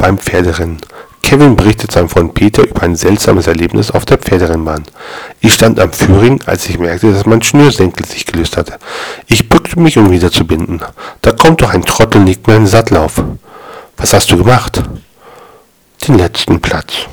beim Pferderennen. Kevin berichtet seinem Freund Peter über ein seltsames Erlebnis auf der Pferderennbahn. Ich stand am Führing, als ich merkte, dass mein Schnürsenkel sich gelöst hatte. Ich bückte mich, um wieder zu binden. Da kommt doch ein Trottel und legt mir einen Sattel auf. Was hast du gemacht? Den letzten Platz.